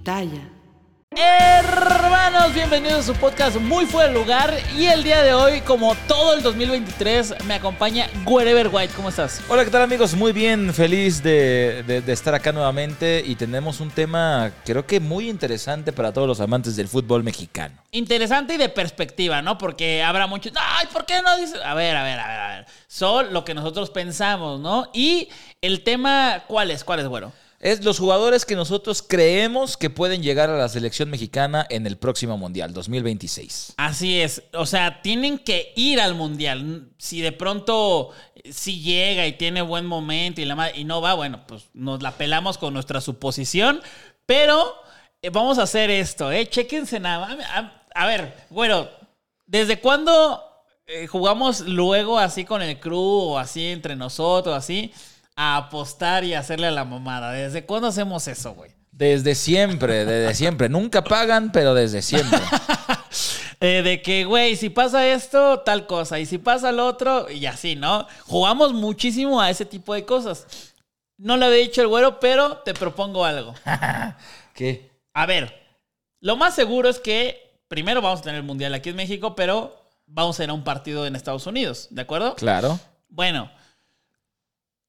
Pitaya. Hermanos, bienvenidos a su podcast muy fuera de lugar. Y el día de hoy, como todo el 2023, me acompaña Wherever White. ¿Cómo estás? Hola, ¿qué tal amigos? Muy bien, feliz de, de- de estar acá nuevamente y tenemos un tema creo que muy interesante para todos los amantes del fútbol mexicano. Interesante y de perspectiva, ¿no? Porque habrá muchos. ¡Ay, ¿por qué no dices? A ver, a ver, a ver, a ver. Son lo que nosotros pensamos, ¿no? Y el tema, ¿cuál es? ¿Cuál es, güero? Es los jugadores que nosotros creemos que pueden llegar a la selección mexicana en el próximo Mundial 2026. Así es, o sea, tienen que ir al mundial. Si de pronto si llega y tiene buen momento y, la y no va, bueno, pues nos la pelamos con nuestra suposición. Pero eh, vamos a hacer esto, ¿eh? Chéquense nada a ver, bueno, ¿desde cuándo eh, jugamos luego así con el crew o así entre nosotros, así, a apostar y hacerle a la mamada? ¿Desde cuándo hacemos eso, güey? Desde siempre, desde siempre. Nunca pagan, pero desde siempre. Eh, de que, güey, si pasa esto, tal cosa. Y si pasa lo otro, y así, ¿no? Jugamos muchísimo a ese tipo de cosas. No lo había dicho el güero, pero te propongo algo. ¿Qué? A ver, lo más seguro es que primero vamos a tener el mundial aquí en México, pero vamos a ir a un partido en Estados Unidos, ¿de acuerdo? Claro. Bueno,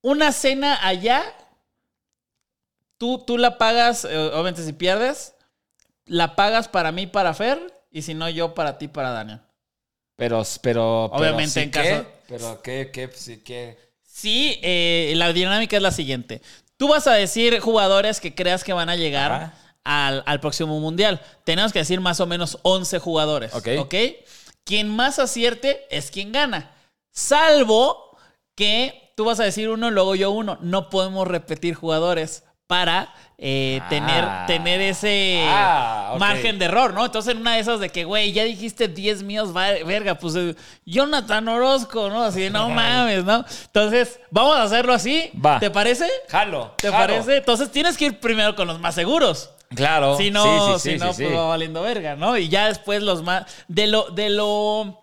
una cena allá, tú, tú la pagas, eh, obviamente si pierdes, la pagas para mí, para Fer, y si no yo, para ti, para Daniel. Pero, pero, Obviamente en que- caso- Pero qué, qué, sí que. Sí, eh, la dinámica es la siguiente. Tú vas a decir jugadores que creas que van a llegar al, al próximo mundial. Tenemos que decir más o menos 11 jugadores. Ok. ¿Ok? Quien más acierte es quien gana. Salvo que tú vas a decir uno, luego yo uno. No podemos repetir jugadores para eh, tener, Ah. tener ese Ah, margen de error, ¿no? Entonces, en una de esas de que, güey, ya dijiste 10 míos, va- verga, pues eh, Jonathan Orozco, ¿no? Así, no mames, ¿no? Entonces, vamos a hacerlo así. Va. ¿Te parece? Jalo. ¿Te jalo. parece? Entonces, tienes que ir primero con los más seguros. Claro. Si no, Sí, sí, si no pues va valiendo verga, ¿no? Y ya después los más. De lo, de lo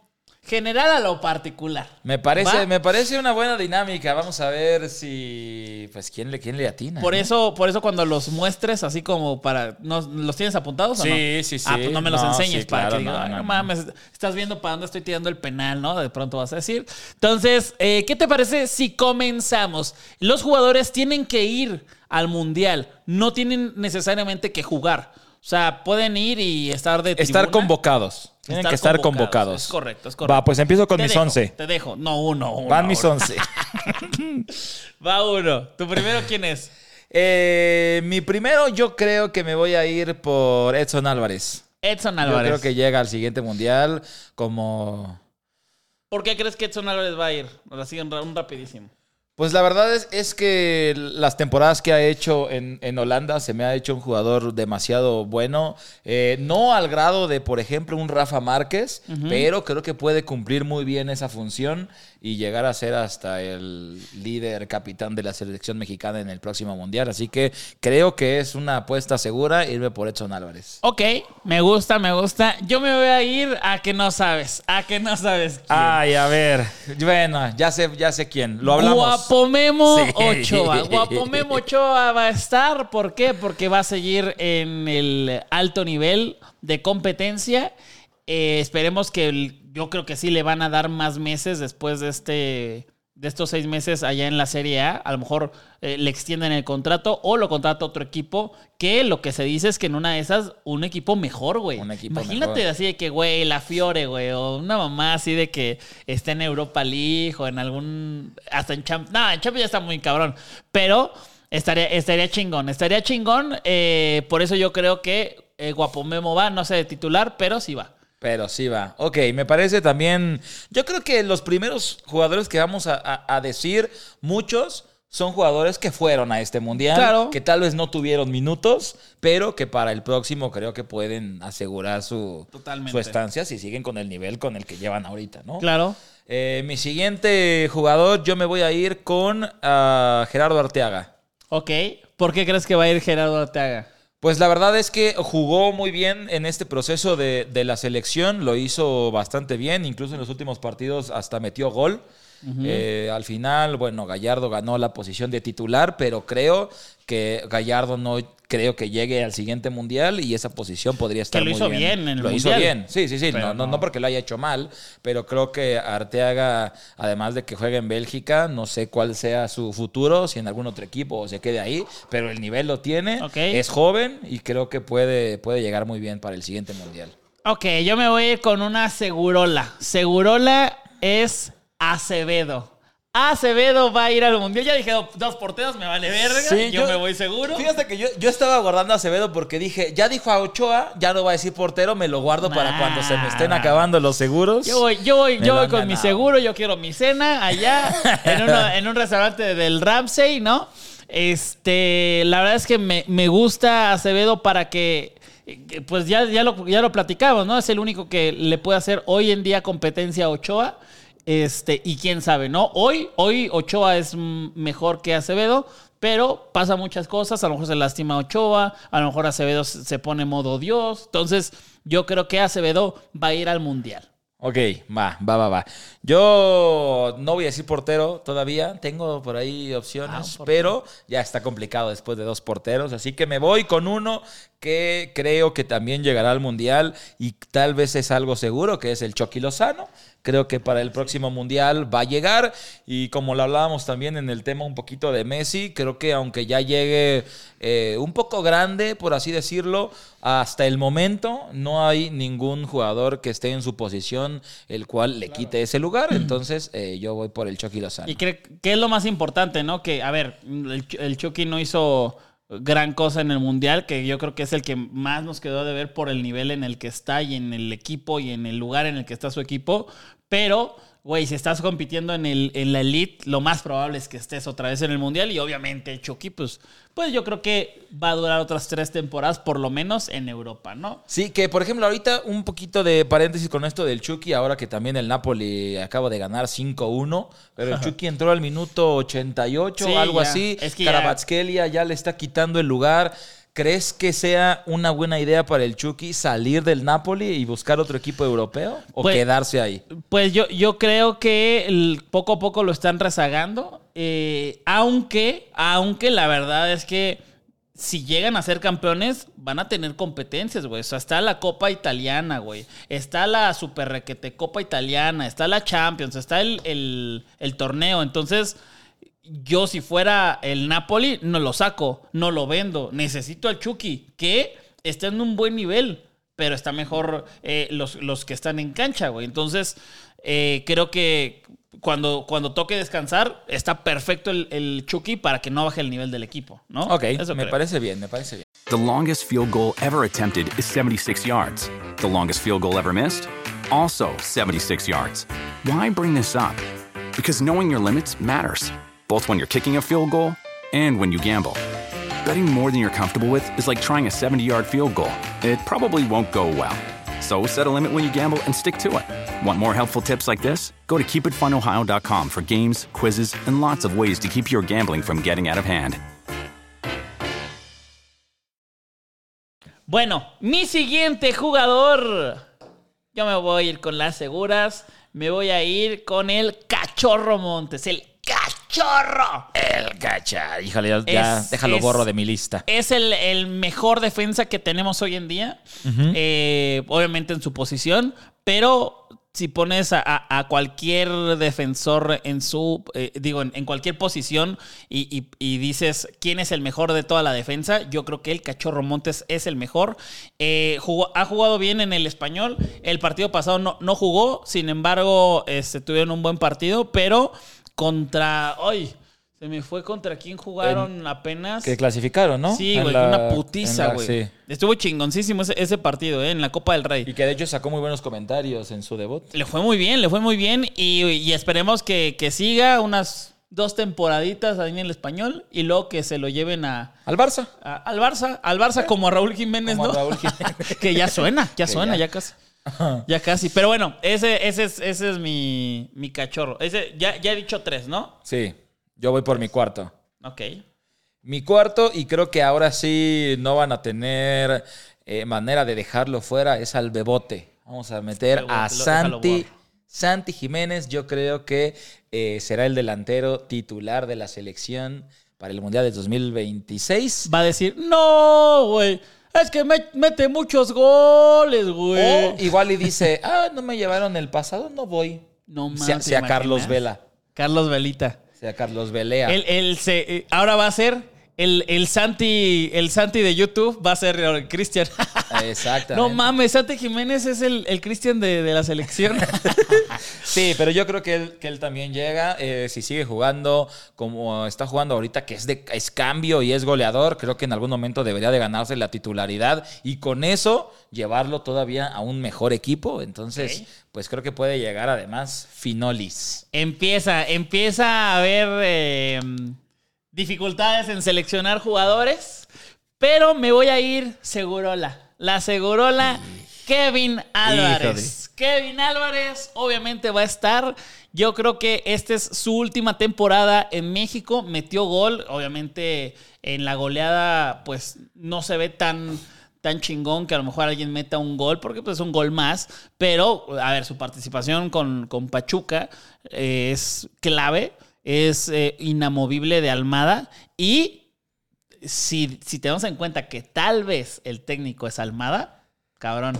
general a lo particular. Me parece, ¿Va? me parece una buena dinámica. Vamos a ver si. Pues quién le, quién le atina. Por ¿no? eso, por eso cuando los muestres así como para. ¿no- ¿Los tienes apuntados o no? Sí, sí, sí. Ah, pues no me los No, enseñes sí, para claro, que digan, no, "Ay, no, no, no. mames, estás viendo para dónde estoy tirando el penal, ¿no? De pronto vas a decir. Entonces, eh, ¿qué te parece si comenzamos? Los jugadores tienen que ir al mundial, no tienen necesariamente que jugar. O sea, pueden ir y estar de Estar convocados. Tienen que estar convocados. Es correcto, es correcto. Va, pues empiezo con Te mis dejo, 11. Te dejo. No, uno. uno Van mis uno. 11. Va uno. ¿Tu primero quién es? Eh, mi primero, yo creo que me voy a ir por Edson Álvarez. Edson Yo Álvarez. creo que llega al siguiente mundial como. ¿Por qué crees que Edson Álvarez va a ir? Así un, un rapidísimo. Pues la verdad es, es que las temporadas que ha hecho en, en Holanda se me ha hecho un jugador demasiado bueno. Eh, no al grado de, por ejemplo, un Rafa Márquez, pero creo que puede cumplir muy bien esa función y llegar a ser hasta el líder capitán de la selección mexicana en el próximo mundial. Así que creo que es una apuesta segura irme por Edson Álvarez. Ok, me gusta, me gusta. Yo me voy a ir a que no sabes. A que no sabes quién. Ay, a ver. Bueno, ya sé, ya sé quién. Lo hablamos. Guapomemo Sí. Ochoa. Guapomemo Ochoa va a estar. ¿Por qué? Porque va a seguir en el alto nivel de competencia. Eh, esperemos que el- yo creo que sí le van a dar más meses después de este de estos seis meses allá en la Serie A, a lo mejor eh, le extienden el contrato o lo contrata otro equipo, que lo que se dice es que en una de esas, un equipo mejor, güey. Imagínate mejor. así de que, güey, la Fiore, güey, o una mamá así de que está en Europa League o en algún, hasta en Champions. No, en Champions ya está muy cabrón, pero estaría, estaría chingón, estaría chingón, eh, por eso yo creo que eh, Guapo Memo va, no sé de titular, pero sí va. Pero sí va. Ok, me parece también. Yo creo que los primeros jugadores que vamos a, a- a decir, muchos son jugadores que fueron a este mundial. Claro. Que tal vez no tuvieron minutos, pero que para el próximo creo que pueden asegurar su, Totalmente. su estancia si siguen con el nivel con el que llevan ahorita, ¿no? Claro. Eh, mi siguiente jugador, yo me voy a ir con ah, Gerardo Arteaga. Ok. ¿Por qué crees que va a ir Gerardo Arteaga? Pues la verdad es que jugó muy bien en este proceso de, de la selección, lo hizo bastante bien, incluso en los últimos partidos hasta metió gol. Eh, al final, bueno, Gallardo ganó la posición de titular, pero creo que Gallardo no creo que llegue al siguiente mundial y esa posición podría estar lo muy hizo bien. bien en el lo hizo bien, sí, sí, sí, no, no, no. porque lo haya hecho mal, pero creo que Arteaga, además de que juega en Bélgica, no sé cuál sea su futuro, si en algún otro equipo o se quede ahí, pero el nivel lo tiene, Ok. es joven y creo que puede, puede llegar muy bien para el siguiente mundial. Ok, yo me voy a ir con una Segurola. Segurola es Acevedo. Acevedo va a ir al mundial. Ya dije "Oh, dos porteros, me vale verga. yo, me voy seguro. Fíjate que yo, yo estaba guardando a Acevedo porque dije, ya dijo a Ochoa, ya no va a decir portero, me lo guardo para cuando se me estén acabando los seguros. Yo voy, yo voy, yo voy con mi seguro, yo quiero mi cena allá en, uno- en un restaurante del Ramsey, ¿no? Este, la verdad es que me, me gusta Acevedo para que, que, pues ya, ya, lo, ya lo platicamos, ¿no? Es el único que le puede hacer hoy en día competencia a Ochoa. Este, y quién sabe, ¿no? Hoy, hoy Ochoa es mejor que Acevedo, pero pasa muchas cosas. A lo mejor se lastima Ochoa, a lo mejor Acevedo se pone modo Dios. Entonces, yo creo que Acevedo va a ir al mundial. Ok, va, va, va, va. Yo no voy a decir portero todavía, tengo por ahí Ah, opciones, portero. pero ya está complicado después de dos porteros, así que me voy con uno que creo que también llegará al Mundial y tal vez es algo seguro, que es el Chucky Lozano. Creo que para el próximo Mundial va a llegar y como lo hablábamos también en el tema un poquito de Messi, creo que aunque ya llegue eh, un poco grande, por así decirlo, hasta el momento no hay ningún jugador que esté en su posición el cual le quite ese lugar, entonces eh, yo voy por el Chucky Lozano. Y creo que es lo más importante, ¿no? Que, a ver, el, Ch- el Chucky no hizo gran cosa en el Mundial, que yo creo que es el que más nos quedó de ver por el nivel en el que está y en el equipo y en el lugar en el que está su equipo. Pero, güey, si estás compitiendo en, el, en la elite, lo más probable es que estés otra vez en el Mundial. Y obviamente Chucky, pues, pues yo creo que va a durar otras tres temporadas, por lo menos en Europa, ¿no? Sí, que por ejemplo, ahorita un poquito de paréntesis con esto del Chucky, ahora que también el Napoli acaba de ganar 5-1, pero el Chucky entró al minuto 88 Sí, algo ya. así. Es que ya- Karabatskelia ya le está quitando el lugar. ¿Crees que sea una buena idea para el Chucky salir del Napoli y buscar otro equipo europeo o Pues- quedarse ahí? Pues yo, yo creo que el- poco a poco lo están rezagando. eh, aunque, aunque la verdad es que si llegan a ser campeones, van a tener competencias, güey. O sea, está la Copa Italiana, güey. Está la Super Requete Copa Italiana. Está la Champions. Está el, el- el torneo. Entonces, yo si fuera el Napoli, no lo saco. No lo vendo. Necesito al Chucky, que está en un buen nivel. Pero está mejor eh, los, los que están en cancha, güey. Entonces, eh, creo que cuando, cuando toque descansar, está perfecto el, el Chucky para que no baje el nivel del equipo, ¿no? Ok, Eso me creo. parece bien, me parece bien. The longest field goal ever attempted is 76 yards. The longest field goal ever missed? Also 76 yards. Why bring this up? Because knowing your limits matters, both when you're kicking a field goal and when you gamble. Betting more than you're comfortable with is like trying a 70 yard field goal. It probably won't go well. So set a limit when you gamble and stick to it. Want more helpful tips like this? Go to keepitfunohio.com for games, quizzes, and lots of ways to keep your gambling from getting out of hand. Bueno, mi siguiente jugador. Yo me voy a ir con las seguras. Me voy a ir con el Cachorro Montes. El Cachorro. El gacha, híjole, ya, ya Es- déjalo es- borro de mi lista. Es el, el mejor defensa que tenemos hoy en día. Eh, obviamente en su posición. Pero si pones a, a- a cualquier defensor en su, eh, digo, en, en cualquier posición y, y- y dices quién es el mejor de toda la defensa, yo creo que el Cachorro Montes es el mejor. Eh, jugó- ha jugado bien en el español. El partido pasado no, no jugó, sin embargo, este, tuvieron un buen partido, pero contra. ¡Ay! Se me fue contra quién jugaron apenas. Que clasificaron, ¿no? Sí, güey, una putiza, güey. sí. Estuvo chingoncísimo ese, ese partido, ¿eh? En la Copa del Rey. Y que de hecho sacó muy buenos comentarios en su debut. Le fue muy bien, le fue muy bien y, y esperemos que, que siga unas dos temporaditas ahí en el español y luego que se lo lleven a, Al Barça. a- al Barça, al Barça como a Raúl Jiménez, Como a ¿no? Raúl Jiménez. que ya suena, ya Que suena, ya. ya, casi. Ya casi. Pero bueno, ese, ese es, ese es mi, mi cachorro. Ese, ya, ya he dicho tres, ¿no? Sí, yo voy por mi cuarto. Ok. Mi cuarto, y creo que ahora sí no van a tener eh, manera de dejarlo fuera, es al Bebote. Vamos a meter Bebote, a Santi. Santi Jiménez, yo creo que eh, será el delantero titular de la selección para el Mundial de 2026. Va a decir, no, güey. Es que me- mete muchos goles, güey. O igual y dice, ah, no me llevaron el pasado, no voy. no mames. Sea, ¿te sea Carlos? Vela, Carlos Velita. sea Carlos Velea. Él, él se, eh, ahora va a ser el, el Santi, el Santi de YouTube, va a ser el Cristian. Exactamente. no mames, Santi Jiménez es el, el Cristian de, de la selección. Sí, pero yo creo que él, que él también llega. eh, si sigue jugando como está jugando ahorita, que es, de, es cambio y es goleador, creo que en algún momento debería de ganarse la titularidad y con eso llevarlo todavía a un mejor equipo. Entonces, pues creo que puede llegar además Finolis. empieza, empieza a haber eh, dificultades en seleccionar jugadores, pero me voy a ir Segurola. La Segurola, Kevin Álvarez. Kevin Álvarez obviamente va a estar. Yo creo que esta es su última temporada en México. Metió gol, obviamente en la goleada pues no se ve tan tan chingón que a lo mejor alguien meta un gol, porque pues es un gol más, pero a ver, su participación con, con Pachuca eh, es clave, es eh, inamovible de Almada y si, si tenemos en cuenta que tal vez el técnico es Almada, cabrón,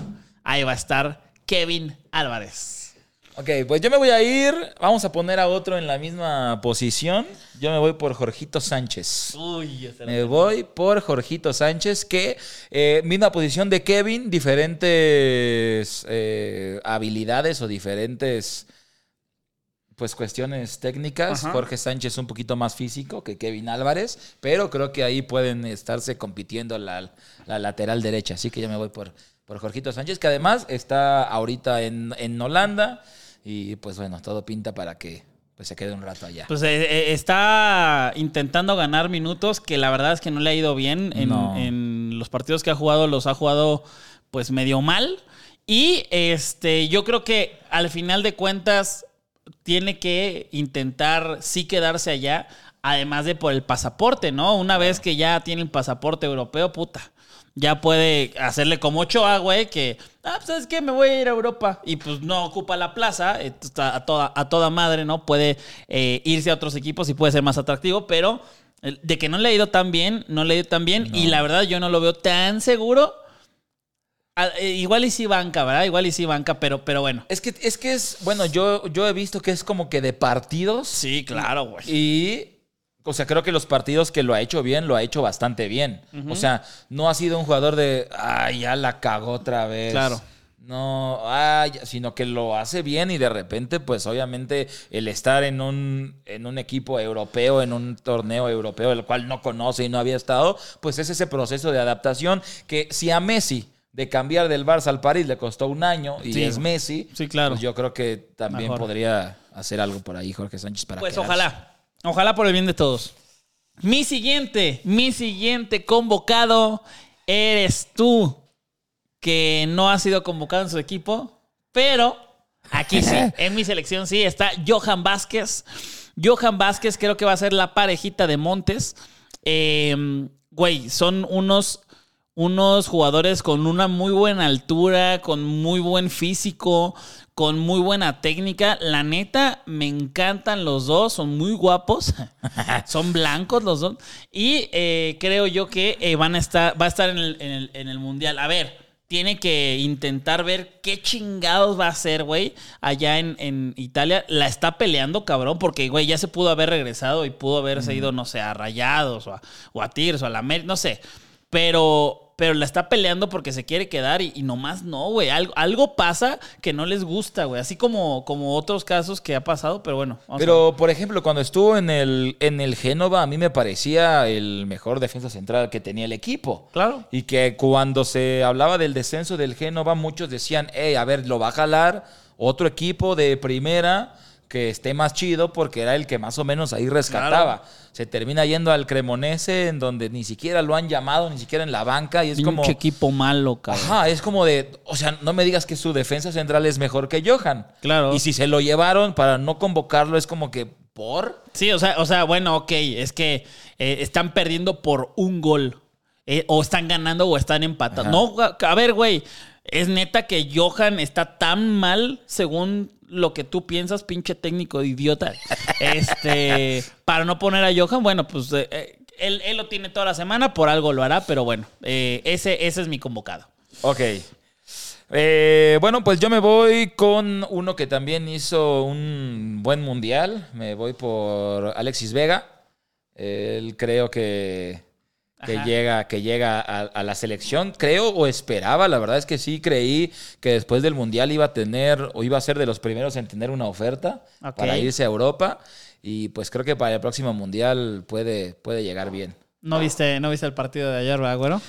ahí va a estar Kevin Álvarez. Ok, pues yo me voy a ir. Vamos a poner a otro en la misma posición. Yo me voy por Jorgito Sánchez. Uy, Me voy por Jorgito Sánchez, que eh, misma posición de Kevin, diferentes eh, habilidades o diferentes pues cuestiones técnicas. Ajá. Jorge Sánchez un poquito más físico que Kevin Álvarez, pero creo que ahí pueden estarse compitiendo la, la lateral derecha. Así que yo me voy por, por Jorgito Sánchez, que además está ahorita en, en Holanda y pues bueno, todo pinta para que pues, se quede un rato allá. Pues eh, eh, está intentando ganar minutos que la verdad es que no le ha ido bien en, No. en los partidos que ha jugado, los ha jugado pues medio mal. Y este, yo creo que al final de cuentas tiene que intentar sí quedarse allá, además de por el pasaporte, ¿no? Una vez que ya tiene el pasaporte europeo, puta. Ya puede hacerle como Ochoa, güey, que, ah, pues, ¿sabes qué? Me voy a ir a Europa y pues no ocupa la plaza, eh, está a toda, a toda madre, ¿no? Puede eh, irse a otros equipos y puede ser más atractivo, pero de que no le ha ido tan bien, no le ha ido tan bien y la verdad yo no lo veo tan seguro. Ah, eh, igual y sí banca, ¿verdad? Igual y sí banca, pero, pero bueno. Es que, es que es, bueno, yo, yo he visto que es como que de partidos. Sí, claro, güey. Y, o sea, creo que los partidos que lo ha hecho bien, lo ha hecho bastante bien. O sea, no ha sido un jugador de, ay, ya la cagó otra vez. Claro. No, ay, sino que lo hace bien y de repente, pues obviamente el estar en un, en un equipo europeo, en un torneo europeo, el cual no conoce y no había estado, pues es ese proceso de adaptación que si a Messi de cambiar del Barça al París le costó un año y Sí. es Messi, Sí, claro. pues yo creo que también Mejor. podría hacer algo por ahí Jorge Sánchez para Pues quedarse. ojalá, ojalá por el bien de todos. Mi siguiente, mi siguiente convocado eres tú, que no has sido convocado en su equipo, pero aquí sí, en mi selección sí está Johan Vázquez. Johan Vázquez creo que va a ser la parejita de Montes. Eh, güey, son unos unos jugadores con una muy buena altura, con muy buen físico, con muy buena técnica. La neta, me encantan los dos, son muy guapos, son blancos los dos. Y eh, creo yo que eh, van a estar, va a estar en el, en el- en el Mundial. A ver, tiene que intentar ver qué chingados va a hacer, güey, allá en, en Italia. La está peleando, cabrón, porque, güey, ya se pudo haber regresado y pudo haberse ido, no sé, a Rayados o a, o a Tigres o a la América, no sé. Pero pero la está peleando porque se quiere quedar y, y nomás no, güey. Algo, algo pasa que no les gusta, güey. Así como, como otros casos que ha pasado, pero bueno. Pero, por ejemplo, cuando estuvo en el, en el Génova, a mí me parecía el mejor defensa central que tenía el equipo. Claro. Y que cuando se hablaba del descenso del Génova, muchos decían, hey, a ver, lo va a jalar otro equipo de primera que esté más chido porque era el que más o menos ahí rescataba. Se termina yendo al Cremonese en donde ni siquiera lo han llamado, ni siquiera en la banca y es como... Pinche equipo malo, cabrón. Ajá, es como de, o sea, no me digas que su defensa central es mejor que Johan. Claro. Y si se lo llevaron para no convocarlo es como que, ¿por? Sí, o sea, o sea, bueno, ok, es que eh, están perdiendo por un gol. Eh, o están ganando o están empatando. No, a ver, güey. Es neta que Johan está tan mal según lo que tú piensas, pinche técnico idiota. Este, para no poner a Johan, bueno, pues eh, eh, él, lo tiene toda la semana, por algo lo hará, pero bueno, eh, ese, ese es mi convocado. Ok. Bueno, pues yo me voy con uno que también hizo un buen mundial. Me voy por Alexis Vega. Él creo que, que Ajá. llega, que llega a, a la selección. Creo o esperaba, la verdad es que sí creí que después del mundial iba a tener o iba a ser de los primeros en tener una oferta para irse a Europa. Y pues creo que para el próximo mundial puede, puede llegar bien. ¿No viste, ¿No viste el partido de ayer, verdad, güero?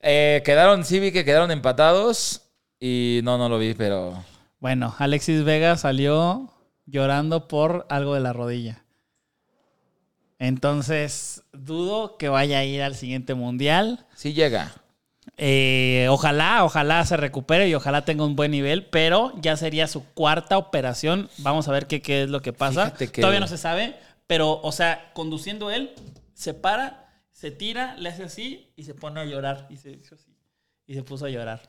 Eh, quedaron, sí vi que quedaron empatados. Y no, no lo vi, pero Bueno, Alexis Vega salió llorando por algo de la rodilla. Entonces, dudo que vaya a ir al siguiente mundial. sí llega. Eh, ojalá, ojalá se recupere y ojalá tenga un buen nivel, pero ya sería su cuarta operación. Vamos a ver qué, qué es lo que pasa. Que- Todavía no se sabe, pero, o sea, conduciendo él, se para, se tira, le hace así y se pone a llorar. Y se hizo así. Y se puso a llorar.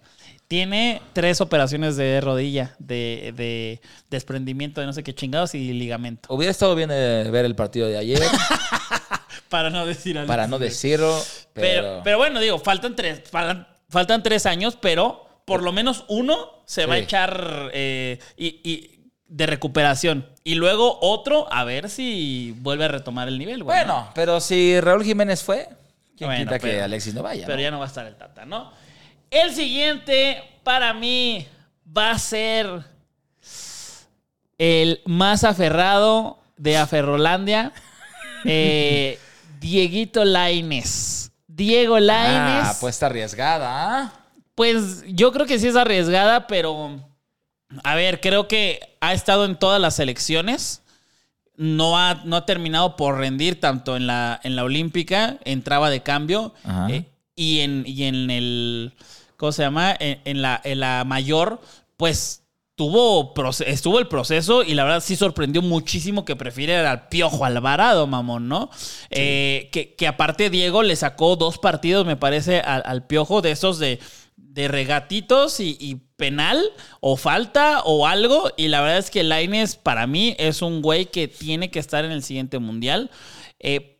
Tiene tres operaciones de rodilla, de, de desprendimiento de no sé qué chingados y ligamento. Hubiera estado bien eh, ver el partido de ayer, Para no decir algo. para no decirlo, Pero, pero... pero bueno, digo, faltan tres, faltan, faltan tres años, pero por lo menos uno se va a echar eh, y, y de recuperación. Y luego otro, a ver si vuelve a retomar el nivel. güey, Bueno, pero si Raúl Jiménez fue, ¿quién Bueno, quita que Alexis no vaya? Pero no? ya no va a estar el Tata, ¿no? El siguiente, para mí, va a ser el más aferrado de Aferrolandia. eh, Dieguito Laines. Diego Laines. Ah, apuesta arriesgada, ¿ah? Pues yo creo que sí es arriesgada, pero a ver, creo que ha estado en todas las selecciones. No ha, no ha terminado por rendir tanto en la, en la Olímpica, entraba de cambio, eh, y, en, y en el, ¿cómo se llama? En, en la, en la mayor, pues tuvo, estuvo el proceso y la verdad sí sorprendió muchísimo que prefiere al Piojo Alvarado, mamón, ¿no? Eh, que, que aparte Diego le sacó dos partidos, me parece, al, al Piojo de esos de, de regatitos y, y penal o falta o algo. Y la verdad es que Laines para mí es un güey que tiene que estar en el siguiente mundial. Eh,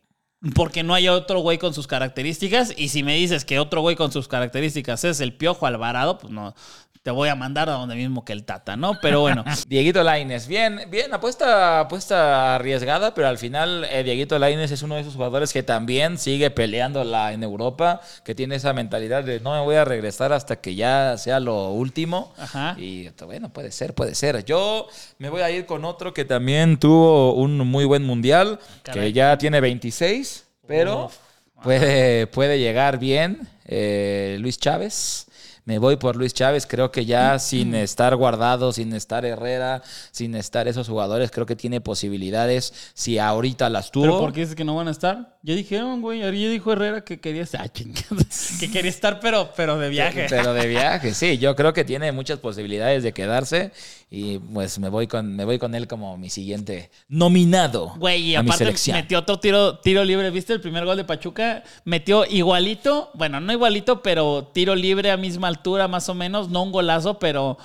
porque no hay otro güey con sus características. Y si me dices que otro güey con sus características es el Piojo Alvarado, pues no, te voy a mandar a donde mismo que el Tata, ¿no? Pero bueno. Dieguito Laines, bien, bien, apuesta, apuesta arriesgada, pero al final eh, Dieguito Laines es uno de esos jugadores que también sigue peleándola en Europa, que tiene esa mentalidad de no me voy a regresar hasta que ya sea lo último. Ajá. Y bueno, puede ser, puede ser. Yo me voy a ir con otro que también tuvo un muy buen mundial, Caray. que ya tiene 26, pero Uf. puede, puede llegar bien. eh, Luis Chávez. Me voy por Luis Chávez, creo que ya sin estar guardado, sin estar Herrera, sin estar esos jugadores, creo que tiene posibilidades si ahorita las tuvo. ¿Pero por qué dices que no van a estar? Ya dijeron, güey. Ya dijo Herrera que quería estar. Ah, que quería estar, pero, pero de viaje. Pero de viaje, sí, yo creo que tiene muchas posibilidades de quedarse y pues me voy con, me voy con él como mi siguiente nominado Güey, y a mi aparte selección. metió otro tiro, tiro libre. ¿Viste el primer gol de Pachuca? Metió igualito, bueno, no igualito, pero tiro libre a misma altura, más o menos. No un golazo, pero,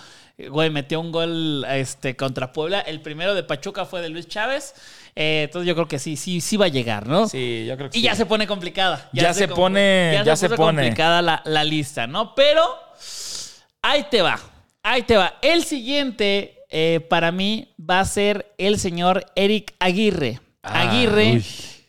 güey, metió un gol este, contra Puebla. El primero de Pachuca fue de Luis Chávez. Eh, entonces yo creo que sí, sí, sí va a llegar, ¿no? Sí, yo creo que Y sí. ya se pone complicada. Ya se compl- pone- ya se pone. complicada la, la lista, ¿no? Pero Ahí te va. Ahí te va. El siguiente eh, para mí va a ser el señor Eric Aguirre. Ah, Aguirre, uy.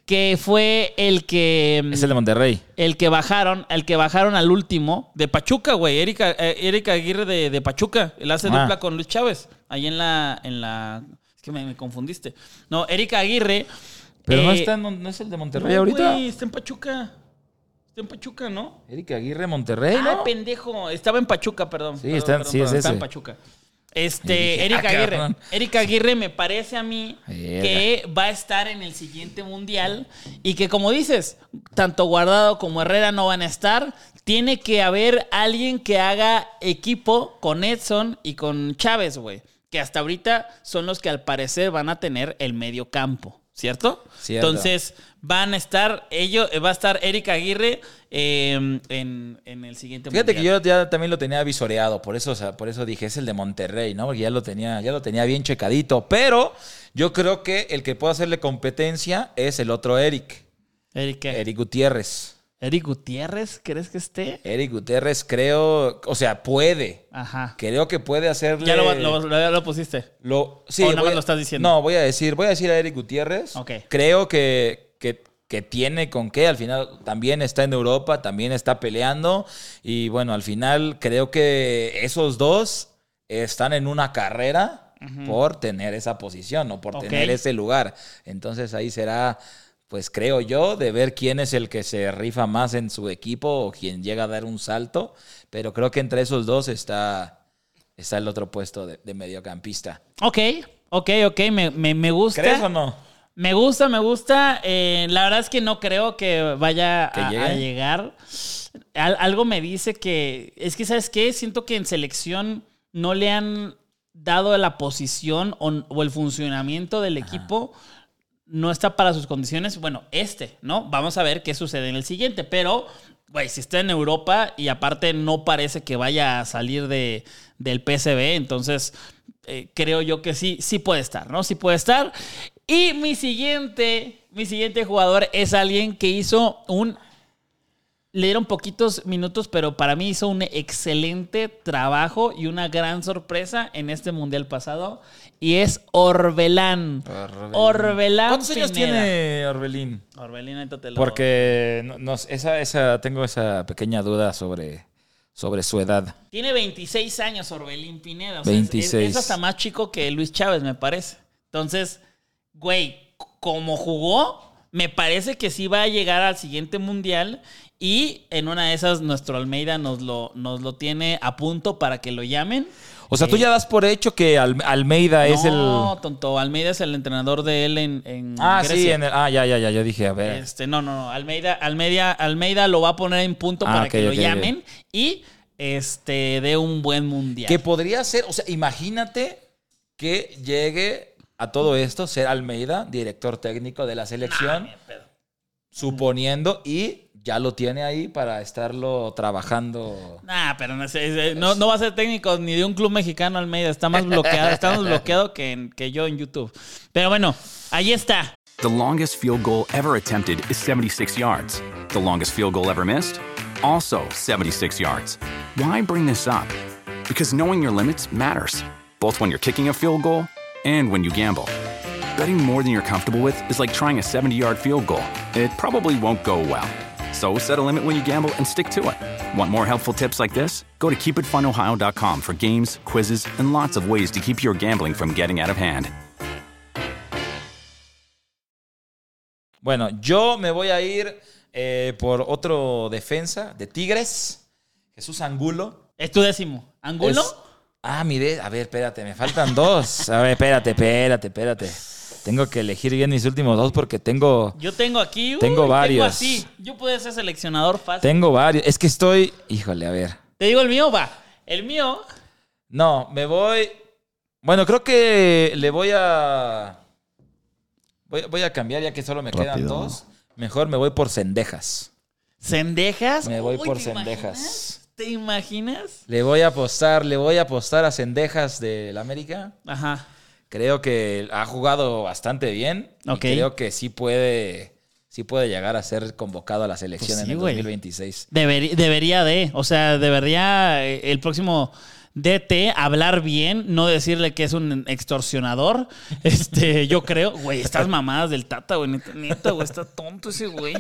Que fue el que. Es el de Monterrey. El que bajaron, el que bajaron al último, de Pachuca, güey. Eric, eh, Eric Aguirre de, de Pachuca. Él hace Ah. dupla con Luis Chávez. Ahí en la. En la es que me, me confundiste. No, Eric Aguirre. Pero no, eh, está en no es el de Monterrey no, ahorita. güey, está en Pachuca. Está en Pachuca, ¿no? Eric Aguirre Monterrey, Ah, ¿no? pendejo. Estaba en Pachuca, perdón. Sí, Perdón, está- perdón, sí, es perdón, Está ese. en Pachuca. Este, Eric ah, Aguirre. Eric Aguirre me parece a mí que va a estar en el siguiente mundial y que, como dices, tanto Guardado como Herrera no van a estar. Tiene que haber alguien que haga equipo con Edson y con Chávez, güey. Que hasta ahorita son los que al parecer van a tener el medio campo, ¿cierto? Cierto. Entonces, van a estar, ellos, va a estar Eric Aguirre eh, en, en el siguiente Fíjate que yo ya también lo tenía visoreado, por eso, o sea, por eso dije, es el de Monterrey, ¿no? Porque ya lo tenía, ya lo tenía bien checadito. Pero yo creo que el que puede hacerle competencia es el otro Eric, Eric, ¿qué? Eric Gutiérrez. Eric Gutiérrez, ¿crees que esté? Eric Gutiérrez creo, o sea, puede. Ajá. Creo que puede hacerle. Ya lo, lo- lo- ya lo pusiste. Lo, sí, ¿O nada más a- lo estás diciendo? No, voy a decir, voy a decir a Eric Gutiérrez. Ok. Creo que, que, que tiene con qué. Al final también está en Europa, también está peleando. Y bueno, al final creo que esos dos están en una carrera por tener esa posición o por tener ese lugar. Entonces ahí será. Pues creo yo, de ver quién es el que se rifa más en su equipo o quién llega a dar un salto. Pero creo que entre esos dos está, está el otro puesto de, de mediocampista. Ok, ok, ok, me, me- me gusta. ¿Crees o no? Me gusta, me gusta. Eh, la verdad es que no creo que vaya ¿Que a, llegar. Al- algo me dice que. Es que, ¿sabes qué? Siento que en selección no le han dado la posición o, o el funcionamiento del equipo. No está para sus condiciones. Bueno, este, ¿no? Vamos a ver qué sucede en el siguiente. Pero, güey, si está en Europa y aparte no parece que vaya a salir de, del PSV, entonces eh, creo yo que sí, sí puede estar, ¿no? Sí puede estar. Y mi siguiente, mi siguiente jugador es alguien que hizo un. Le dieron poquitos minutos, pero para mí hizo un excelente trabajo y una gran sorpresa en este mundial pasado. Y es Orbelán. Orbelán. ¿Cuántos años tiene Orbelín? Orbelín, ahorita te lo- Porque no, no- esa, esa, tengo esa pequeña duda sobre, sobre su edad. Tiene 26 años Orbelín Pineda. o sea, es- 26. Es, es hasta más chico que Luis Chávez, me parece. Entonces, güey, como jugó, me parece que sí va a llegar al siguiente mundial. Y en una de esas, nuestro Almeida nos lo, nos lo tiene a punto para que lo llamen. O sea, tú ya das por hecho que Al- Almeida es el... No, tonto. Almeida es el entrenador de él en, en Ah, sí, en el- ah, ya, ya, ya, yo dije, a ver. Este, no, no, no. Almeida, Almeida, Almeida lo va a poner en punto Ah, para que lo llamen y este dé un buen mundial. Que podría ser, o sea, imagínate que llegue a todo esto ser Almeida, director técnico de la selección, suponiendo, y ya lo tiene ahí para estarlo trabajando. Nah, pero no, sé, es- no, no va a ser técnico ni de un club mexicano Almeida. Está más bloqueado, está más bloqueado que, en- que yo en YouTube. Pero bueno, ahí está. The longest field goal ever attempted is 76 yards. The longest field goal ever missed? Also 76 yards. Why bring this up? Because knowing your limits matters, both when you're kicking a field goal and when you gamble. Betting more than you're comfortable with is like trying a 70 yard field goal. It probably won't go well. So set a limit when you gamble and stick to it. Want more helpful tips like this? Go to keepitfunohio.com for games, quizzes, and lots of ways to keep your gambling from getting out of hand. Bueno, yo me voy a ir eh, por otro defensa de Tigres, Jesús Angulo. Es tu décimo. ¿Angulo? Es- Ah, mire, a ver, espérate, me faltan dos. A ver, espérate, espérate, espérate. Tengo que elegir bien mis últimos dos porque tengo, Yo tengo aquí. uy, Tengo varios. así. Yo puedo ser seleccionador fácil. tengo varios. Es que estoy, híjole, a ver. Te digo el mío, va. El mío. No, me voy. Bueno, creo que le voy a. Voy, voy a cambiar ya que solo me quedan dos. Mejor me voy por cendejas. ¿Cendejas? Me voy Uy, por ¿te Cendejas. imaginas? ¿Te imaginas? Le voy a apostar, le voy a apostar a cendejas del América. Ajá. Creo que ha jugado bastante bien. y Ok. creo que sí puede, sí puede llegar a ser convocado a la selección Pues en el güey. 2026. Deberi- debería de, o sea, debería eh, el próximo DT hablar bien, no decirle que es un extorsionador. Este, yo creo, güey, estas mamadas del Tata, güey, neta, neta, güey, está tonto ese güey.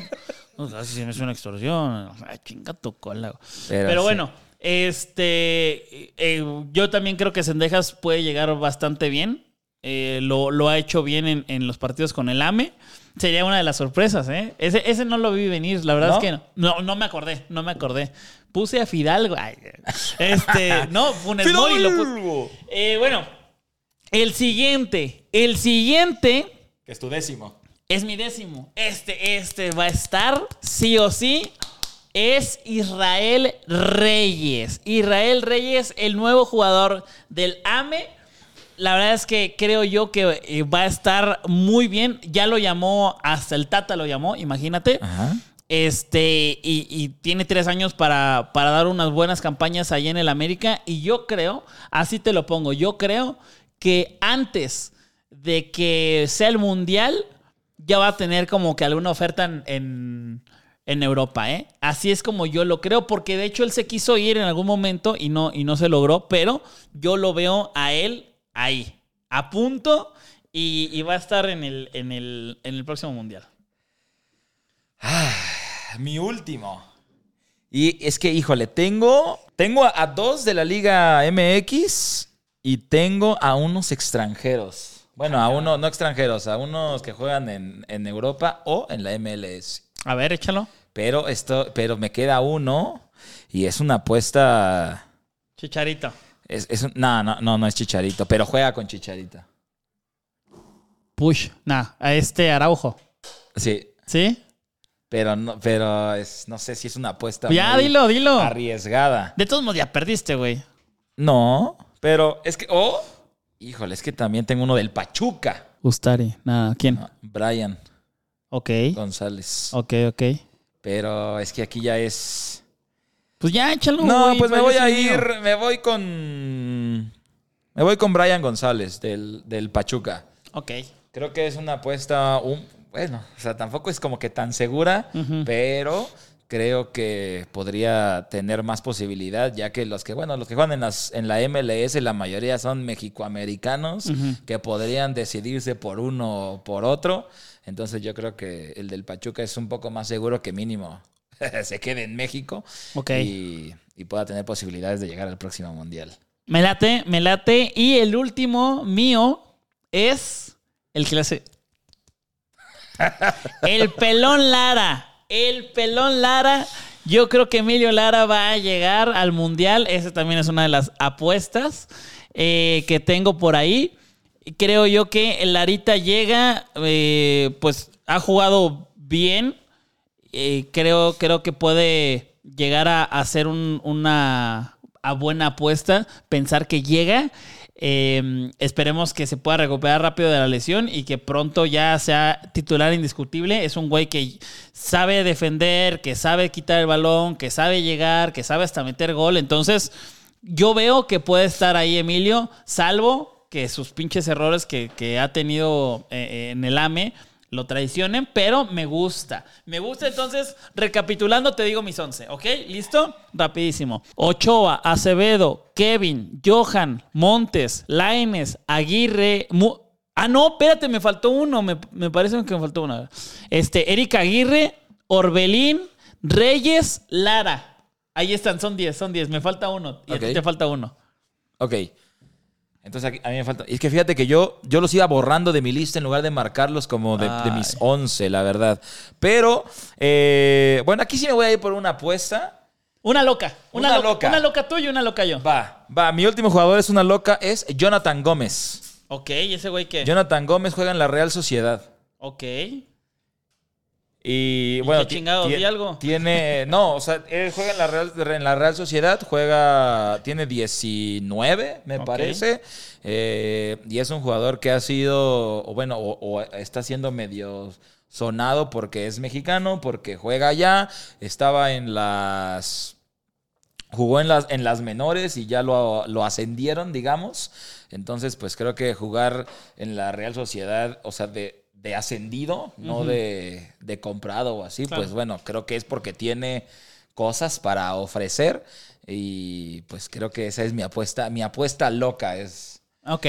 O sea, si no es una extorsión, o sea, chinga tu cola. güey. Pero Pero, sí. bueno, este, eh, yo también creo que Sendejas puede llegar bastante bien. Eh, lo, lo ha hecho bien en, en los partidos con el AME. Sería una de las sorpresas, ¿eh? Ese, ese no lo vi venir, la verdad ¿No? es que no. No, no me acordé, no me acordé. Puse a Fidalgo. ay, este, no, Funes Mori lo puse. Eh, bueno, el siguiente. El siguiente Que es tu décimo. es mi décimo. Este, este va a estar, sí o sí. Es Israel Reyes. Israel Reyes, el nuevo jugador del AME. La verdad es que creo yo que eh, va a estar muy bien. Ya lo llamó, hasta el Tata lo llamó, imagínate. Ajá. Este, y, y tiene tres años para, para dar unas buenas campañas allá en el América. Y yo creo, así te lo pongo, yo creo que antes de que sea el Mundial, ya va a tener como que alguna oferta en, en, en Europa, ¿eh? Así es como yo lo creo, porque de hecho él se quiso ir en algún momento y no, y no se logró, pero yo lo veo a él ahí, a punto, y, y va a estar en el, en el, en el próximo Mundial. Mi último. Y es que, híjole, tengo, tengo a, a dos de la Liga MX y tengo a unos extranjeros. Bueno, a uno, no extranjeros, a unos que juegan en, en Europa o en la MLS. A ver, échalo. Pero esto, pero me queda uno y es una apuesta. Chicharito. Es, es un- no, no, no, no es Chicharito, pero juega con Chicharito. Push. Nah, a este Araujo. Sí, ¿Sí? pero no, pero es, no sé si es una apuesta Ya, muy dilo, dilo. arriesgada. De todos modos, ya perdiste, güey. No, pero es que, oh, híjole, es que también tengo uno del Pachuca. Ustari. Nada, ¿quién? No, Brian Ok. González. Ok, ok. Pero es que aquí ya es. Pues ya, échalo. No, pues me voy a mío. ir. Me voy con. Me voy con Brian González del, del Pachuca. Ok. Creo que es una apuesta. un- bueno, o sea, tampoco es como que tan segura, pero creo que podría tener más posibilidad, ya que los que, bueno, los que juegan en, las, en la MLS, la mayoría son mexicoamericanos que podrían decidirse por uno o por otro. Entonces yo creo que el del Pachuca es un poco más seguro que mínimo se quede en México Ok. y, y pueda tener posibilidades de llegar al próximo mundial. Me late, me late. Y el último mío es el que le hace. El pelón Lara. El pelón Lara. Yo creo que Emilio Lara va a llegar al Mundial. Esa también es una de las apuestas eh, que tengo por ahí. Creo yo que el Larita llega, eh, pues ha jugado bien. Eh, creo, creo que puede llegar a, ser un- una a buena apuesta, pensar que llega. Eh, esperemos que se pueda recuperar rápido de la lesión y que pronto ya sea titular indiscutible. Es un güey que sabe defender, que sabe quitar el balón, que sabe llegar, que sabe hasta meter gol. Entonces, yo veo que puede estar ahí Emilio, salvo que sus pinches errores que, que ha tenido eh, en el AME lo traicionen, pero me gusta. Me gusta, entonces, recapitulando, te digo mis 11, ¿ok? ¿Listo? Rapidísimo. Ochoa, Acevedo, Kevin, Johan, Montes, Laines, Aguirre, Mu- Ah, no, espérate, me faltó uno. Me, me parece que me faltó uno. Este, Erika Aguirre, Orbelín, Reyes, Lara. Ahí están, son 10, son 10. Me falta uno. Y a ti te falta uno. Ok. Entonces aquí- a mí me falta. Es que fíjate que yo, yo los iba borrando de mi lista en lugar de marcarlos como de, de mis Ay. 11, la verdad. Pero, eh, bueno, aquí sí me voy a ir por una apuesta. Una loca. Una, Una loca. loca. Una loca tuya y una loca yo. Va, va. Mi último jugador es una loca, es Jonathan Gómez. Ok, ¿y ese güey qué? Jonathan Gómez juega en la Real Sociedad. Ok. Y ¿Y bueno, ti- ¿Di algo? Tiene, no, o sea, él juega en la Real, en la Real Sociedad, juega, tiene 19, me parece, eh, y es un jugador que ha sido, o bueno, o, o está siendo medio sonado porque es mexicano, porque juega allá, estaba en las, jugó en las, en las menores y ya lo, lo ascendieron, digamos, entonces pues creo que jugar en la Real Sociedad, o sea, de de ascendido, no de, de comprado o así, Claro. pues bueno, creo que es porque tiene cosas para ofrecer y pues creo que esa es mi apuesta, mi apuesta loca es, Ok.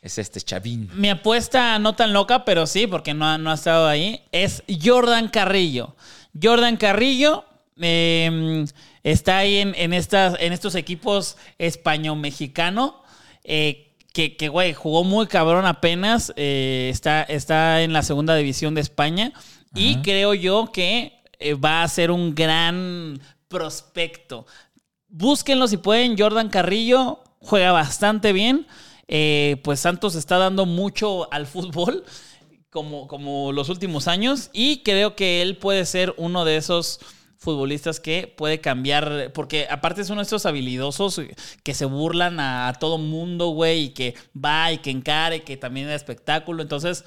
es este Chavín. Mi apuesta no tan loca, pero sí, porque no ha, no ha estado ahí, es Jordan Carrillo. Jordan Carrillo eh, está ahí en, en estas, en estos equipos español-mexicano. eh, que, que, güey, jugó muy cabrón apenas. eh, está, está en la segunda división de España. Y creo yo que eh, va a ser un gran prospecto. Búsquenlo si pueden. Jordan Carrillo juega bastante bien. Eh, pues Santos está dando mucho al fútbol como, como los últimos años. Y creo que él puede ser uno de esos futbolistas que puede cambiar, porque aparte es uno de estos habilidosos que se burlan a, a todo mundo, güey, y que va y que encare, que también da espectáculo. Entonces,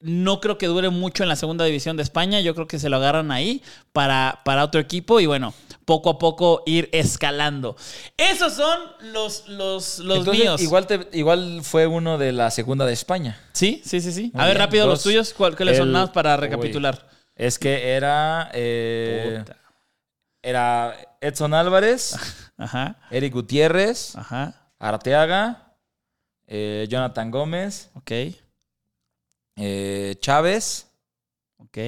no creo que dure mucho en la segunda división de España. Yo creo que se lo agarran ahí para, para otro equipo y bueno, poco a poco ir escalando. Esos son los, los, los Entonces, míos. Igual, te- igual fue uno de la segunda de España. Sí, sí, sí, sí. Muy a ver, bien, rápido, los tuyos. ¿Cuál, ¿Cuáles son más para recapitular? Es que era, eh, Puta. era Edson Álvarez, Ajá, Eric Gutiérrez, ajá. Arteaga, eh, Jonathan Gómez, Ok, eh, Chávez, ok.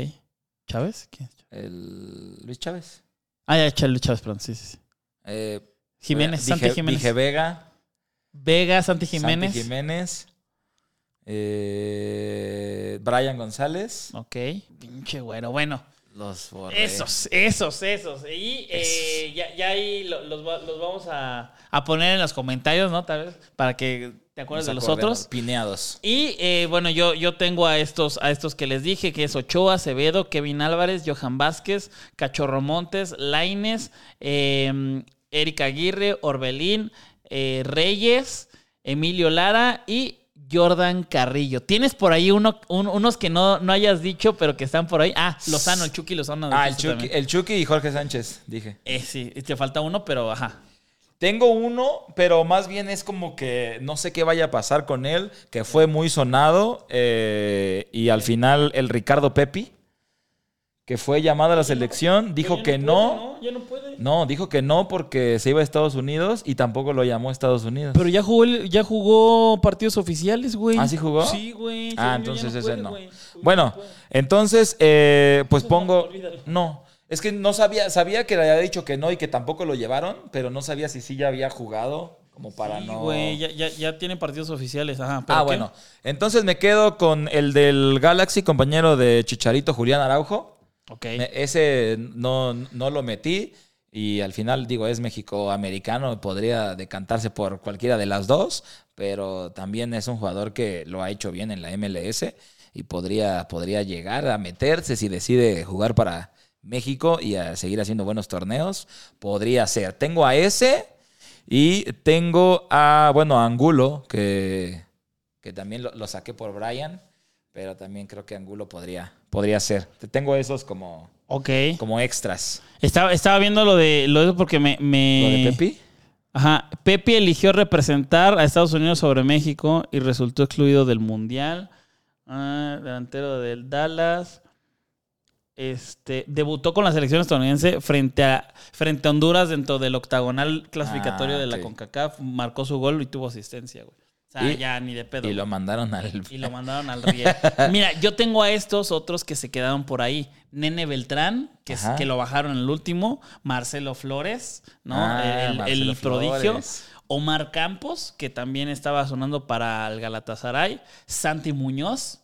¿Chávez? ¿Quién es? el Luis Chávez. Ah, ya, Chávez, Chávez, perdón. Sí, sí, sí. eh, Jiménez, Dije- Santi Jiménez. Dije Vega, Vega, Santi Jiménez. Santi Jiménez, eh, Brian González. Ok, pinche güero. Bueno, Los borré. esos, esos, esos. Y eh, ya, ya ahí lo- los, va- los vamos a, a poner en los comentarios, ¿no? Tal vez, para que te acuerdes Nos de los otros. Pineados. Y eh, bueno, yo, yo tengo a estos, a estos que les dije, que es Ochoa, Acevedo, Kevin Álvarez, Johan Vázquez, Cachorro Montes, Laines, eh, Erika Aguirre, Orbelín, eh, Reyes, Emilio Lara y Jordan Carrillo. ¿Tienes por ahí uno, un- unos que no, no hayas dicho, pero que están por ahí? Ah, Lozano, el Chucky Lozano. Ah, el Chucky, el Chucky y Jorge Sánchez, dije. Eh, sí, te falta uno, pero ajá. Tengo uno, pero más bien es como que no sé qué vaya a pasar con él, que fue muy sonado. eh, y al final el Ricardo Pepi, que fue llamado a la selección, dijo que no. Ya no puede. No, dijo que no porque se iba a Estados Unidos y tampoco lo llamó a Estados Unidos. Pero ya jugó, el- ya jugó partidos oficiales, güey. ¿Ah, sí jugó? Sí, güey. Ah, Según yo ya entonces ese puede, no. güey. Bueno, entonces, eh, pues pongo. olvídalo. No, es que no sabía, sabía que le había dicho que no y que tampoco lo llevaron, pero no sabía si sí ya había jugado, como para Sí, no. güey, ya, ya, ya tiene partidos oficiales. Ajá. ¿pero Ah, qué? bueno. Entonces me quedo con el del Galaxy, compañero de Chicharito, Julián Araujo. Ok. Me- ese no, no lo metí y al final, digo, es México-americano, podría decantarse por cualquiera de las dos, pero también es un jugador que lo ha hecho bien en la MLS y podría, podría llegar a meterse si decide jugar para México y a seguir haciendo buenos torneos. Podría ser. Tengo a ese y tengo a, bueno, a Angulo, que, que también lo, saqué por Brian, pero también creo que Angulo podría, podría ser. Tengo esos como, Ok. como extras. Estaba, estaba viendo lo de lo de porque me. me- ¿Lo de Pepi? Ajá. Pepi eligió representar a Estados Unidos sobre México y resultó excluido del Mundial. Ah, delantero del Dallas. Este, debutó con la selección estadounidense frente a, frente a Honduras dentro del octagonal clasificatorio Ah, de la. CONCACAF. Marcó su gol y tuvo asistencia, güey. Sea, Y- ya ni de pedo. Y lo mandaron al... Y lo mandaron al Riel. Mira, yo tengo a estos otros que se quedaron por ahí. Nene Beltrán, que, es- que lo bajaron en el último. Marcelo Flores, ¿no? Ah, el, el prodigio. Flores. Omar Campos, que también estaba sonando para el Galatasaray. Santi Muñoz,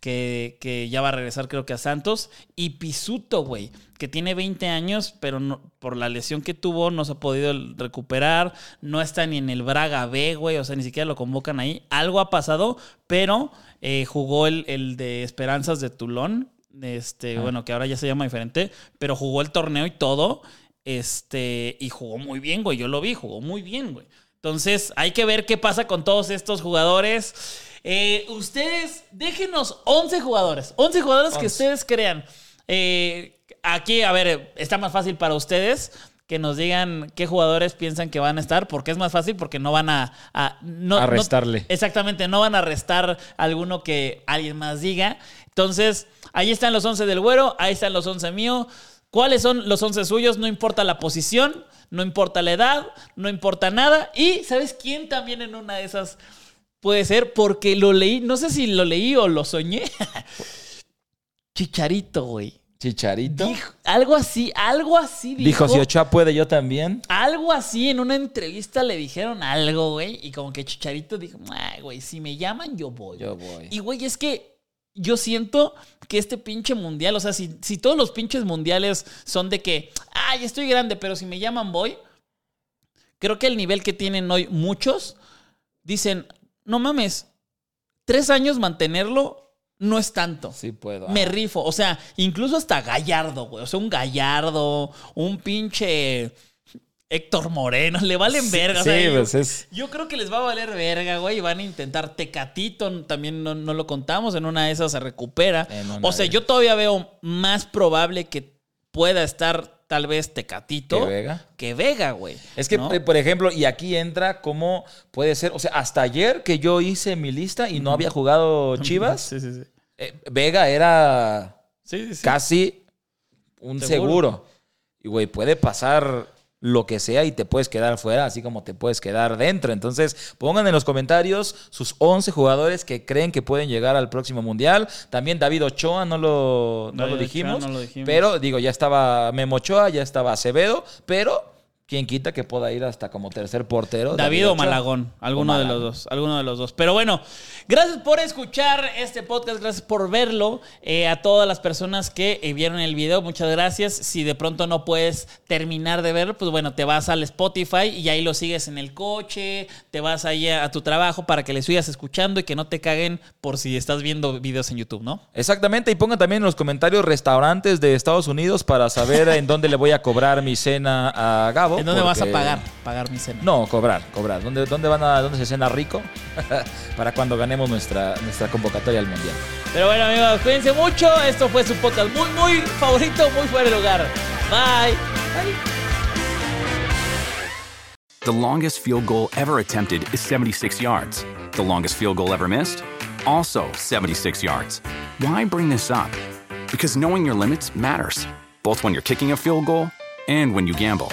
que, que ya va a regresar creo que a Santos. Y Pisuto, güey, que tiene 20 años, pero no- por la lesión que tuvo no se ha podido recuperar. No está ni en el Braga B, güey, o sea, ni siquiera lo convocan ahí. Algo ha pasado, pero eh, jugó el, el de Esperanzas de Tulón. Este, Ah. bueno, que ahora ya se llama diferente, pero jugó el torneo y todo. Este, y jugó muy bien, güey. Yo lo vi, jugó muy bien, güey. Entonces, hay que ver qué pasa con todos estos jugadores. Eh, ustedes, déjenos 11 jugadores. 11 jugadores que 11. ustedes crean. Eh, aquí, a ver, está más fácil para ustedes. que nos digan qué jugadores piensan que van a estar, porque es más fácil, porque no van a... a no, A no- restarle. exactamente, no van a restar alguno que alguien más diga. Entonces, ahí están los 11 del güero, ahí están los 11 míos. ¿Cuáles son los 11 suyos? No importa la posición, no importa la edad, no importa nada. Y, ¿sabes quién también en una de esas puede ser? Porque lo leí, no sé si lo leí o lo soñé. Chicharito, güey. Chicharito. Dijo- algo así, algo así dijo. Dijo, si Ochoa puede, yo también. Algo así, en una entrevista le dijeron algo, güey. Y como que Chicharito dijo, ay, güey, si me llaman, yo voy. Yo voy. Y, güey, es que yo siento que este pinche mundial, o sea, si, si todos los pinches mundiales son de que, ay, estoy grande, pero si me llaman, voy. Creo que el nivel que tienen hoy muchos dicen, no mames, tres años mantenerlo no es tanto. Sí puedo. Me Ah. rifo. O sea, incluso hasta Gallardo, güey. O sea, un Gallardo, un pinche Héctor Moreno. Le valen Sí, verga. o sí, sea, yo- pues es- Yo creo que les va a valer verga, güey. Y van a intentar Tecatito. También no, no lo contamos. En una de esas se recupera. O sea, yo todavía veo más probable que pueda estar tal vez Tecatito ¿Que Vega? que Vega, güey. Es que, ¿no? eh, por ejemplo, y aquí entra cómo puede ser, o sea, hasta ayer que yo hice mi lista y no había jugado Chivas, Sí, sí, sí. eh, Vega era Sí, sí, sí. casi un Seguro. seguro. Y, güey, puede pasar lo que sea y te puedes quedar fuera, así como te puedes quedar dentro. Entonces, pongan en los comentarios sus 11 jugadores que creen que pueden llegar al próximo Mundial. También David Ochoa, no lo, no lo Ochoa, dijimos. no lo dijimos. Pero, digo, ya estaba Memo Ochoa, ya estaba Acevedo, pero... ¿Quién quita que pueda ir hasta como tercer portero? David o. Malagón, alguno O de los dos, alguno de los dos. Pero bueno, gracias por escuchar este podcast, gracias por verlo. Eh, a todas las personas que eh, vieron el video, muchas gracias. Si de pronto no puedes terminar de verlo, pues bueno, te vas al Spotify y ahí lo sigues en el coche, te vas ahí a, a tu trabajo para que le sigas escuchando y que no te caguen por si estás viendo videos en YouTube, ¿no? Exactamente, y pongan también en los comentarios restaurantes de Estados Unidos para saber en dónde le voy a cobrar mi cena a Gabo. ¿En dónde vas a pagar? Pagar mi cena. No, cobrar, cobrar. ¿Dónde, dónde van a, dónde se cena rico? para cuando ganemos nuestra, nuestra convocatoria al mundial. Pero bueno, amigos, cuídense mucho. Esto fue su podcast muy, muy favorito, muy fuera de lugar. Bye. The longest field goal ever attempted is 76 yards. The longest field goal ever missed? Also 76 yards. Why bring this up? Because knowing your limits matters, both when you're kicking a field goal and when you gamble.